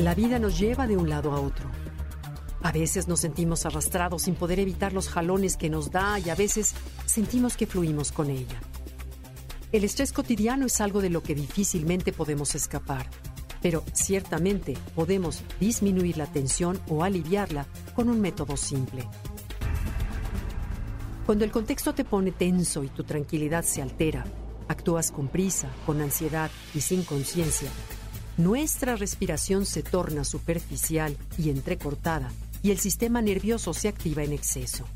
La vida nos lleva de un lado a otro. A veces nos sentimos arrastrados sin poder evitar los jalones que nos da y a veces sentimos que fluimos con ella. El estrés cotidiano es algo de lo que difícilmente podemos escapar, pero ciertamente podemos disminuir la tensión o aliviarla con un método simple. Cuando el contexto te pone tenso y tu tranquilidad se altera, actúas con prisa, con ansiedad y sin conciencia, nuestra respiración se torna superficial y entrecortada y el sistema nervioso se activa en exceso.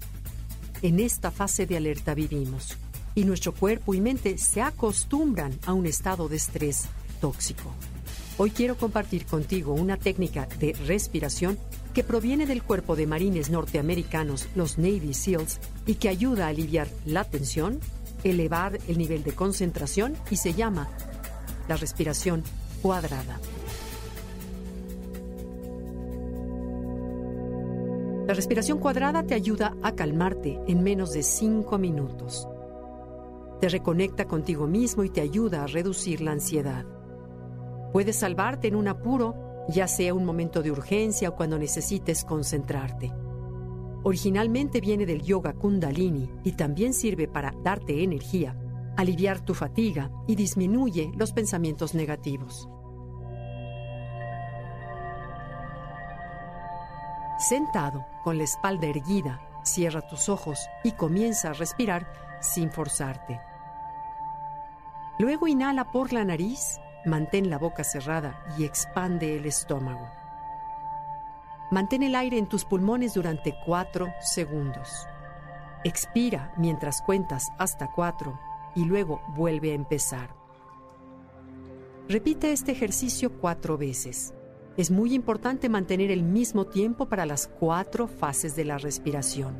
En esta fase de alerta vivimos y nuestro cuerpo y mente se acostumbran a un estado de estrés tóxico. Hoy quiero compartir contigo una técnica de respiración que proviene del cuerpo de marines norteamericanos, los Navy SEALs, y que ayuda a aliviar la tensión, elevar el nivel de concentración y se llama la respiración cuadrada. La respiración cuadrada te ayuda a calmarte en menos de 5 minutos. Te reconecta contigo mismo y te ayuda a reducir la ansiedad. Puedes salvarte en un apuro, ya sea un momento de urgencia o cuando necesites concentrarte. Originalmente viene del yoga kundalini y también sirve para darte energía, aliviar tu fatiga y disminuye los pensamientos negativos. Sentado, con la espalda erguida, cierra tus ojos y comienza a respirar sin forzarte. Luego inhala por la nariz, mantén la boca cerrada y expande el estómago. Mantén el aire en tus pulmones durante cuatro segundos. Expira mientras cuentas hasta cuatro y luego vuelve a empezar. Repite este ejercicio cuatro veces. Es muy importante mantener el mismo tiempo para las cuatro fases de la respiración.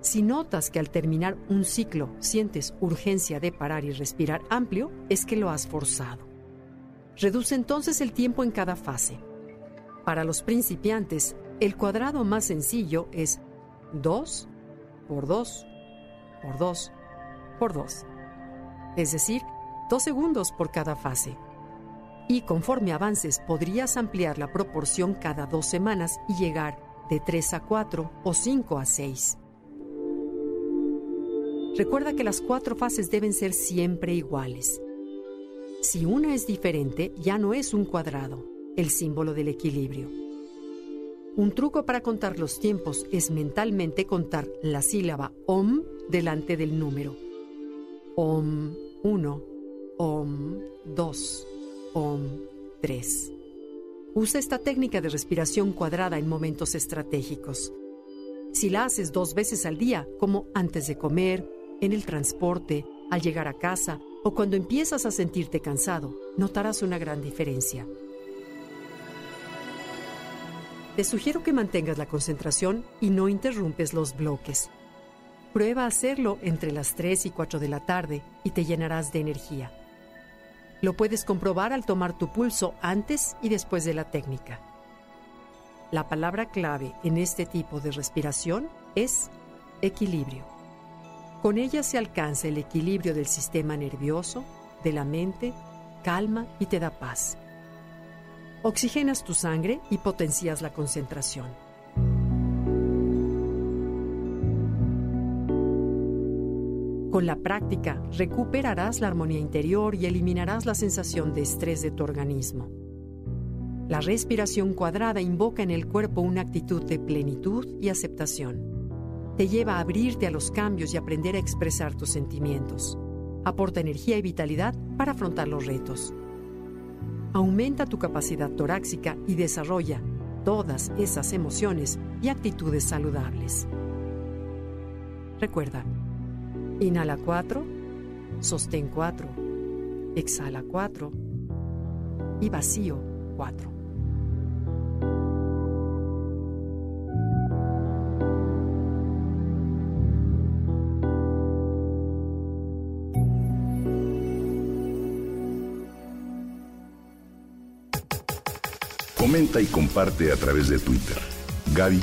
Si notas que al terminar un ciclo sientes urgencia de parar y respirar amplio, es que lo has forzado. Reduce entonces el tiempo en cada fase. Para los principiantes, el cuadrado más sencillo es 2 por 2 por 2 por 2. Es decir, 2 segundos por cada fase y conforme avances podrías ampliar la proporción cada dos semanas y llegar de 3 a 4 o 5 a 6. Recuerda que las cuatro fases deben ser siempre iguales. Si una es diferente, ya no es un cuadrado, el símbolo del equilibrio. Un truco para contar los tiempos es mentalmente contar la sílaba OM delante del número. OM 1, OM 2. OM 3. Usa esta técnica de respiración cuadrada en momentos estratégicos. Si la haces dos veces al día, como antes de comer, en el transporte, al llegar a casa o cuando empiezas a sentirte cansado, notarás una gran diferencia. Te sugiero que mantengas la concentración y no interrumpes los bloques. Prueba a hacerlo entre las 3 y 4 de la tarde y te llenarás de energía. Lo puedes comprobar al tomar tu pulso antes y después de la técnica. La palabra clave en este tipo de respiración es equilibrio. Con ella se alcanza el equilibrio del sistema nervioso, de la mente, calma y te da paz. Oxigenas tu sangre y potencias la concentración. Con la práctica, recuperarás la armonía interior y eliminarás la sensación de estrés de tu organismo. La respiración cuadrada invoca en el cuerpo una actitud de plenitud y aceptación. Te lleva a abrirte a los cambios y aprender a expresar tus sentimientos. Aporta energía y vitalidad para afrontar los retos. Aumenta tu capacidad torácica y desarrolla todas esas emociones y actitudes saludables. Recuerda, Inhala 4, sostén 4, exhala 4 y vacío 4. Comenta y comparte a través de Twitter. Gaby